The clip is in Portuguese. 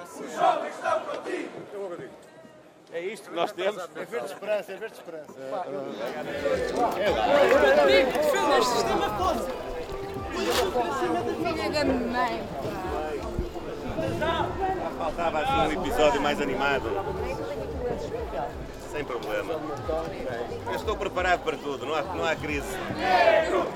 Os jovens estão contigo. É isto que nós temos. É verde esperança, é verde esperança. Defender o sistema todo. Filha da mãe. Faltava assim um episódio mais animado. Sem problema. Eu estou preparado para tudo, não há, não há crise. Negro,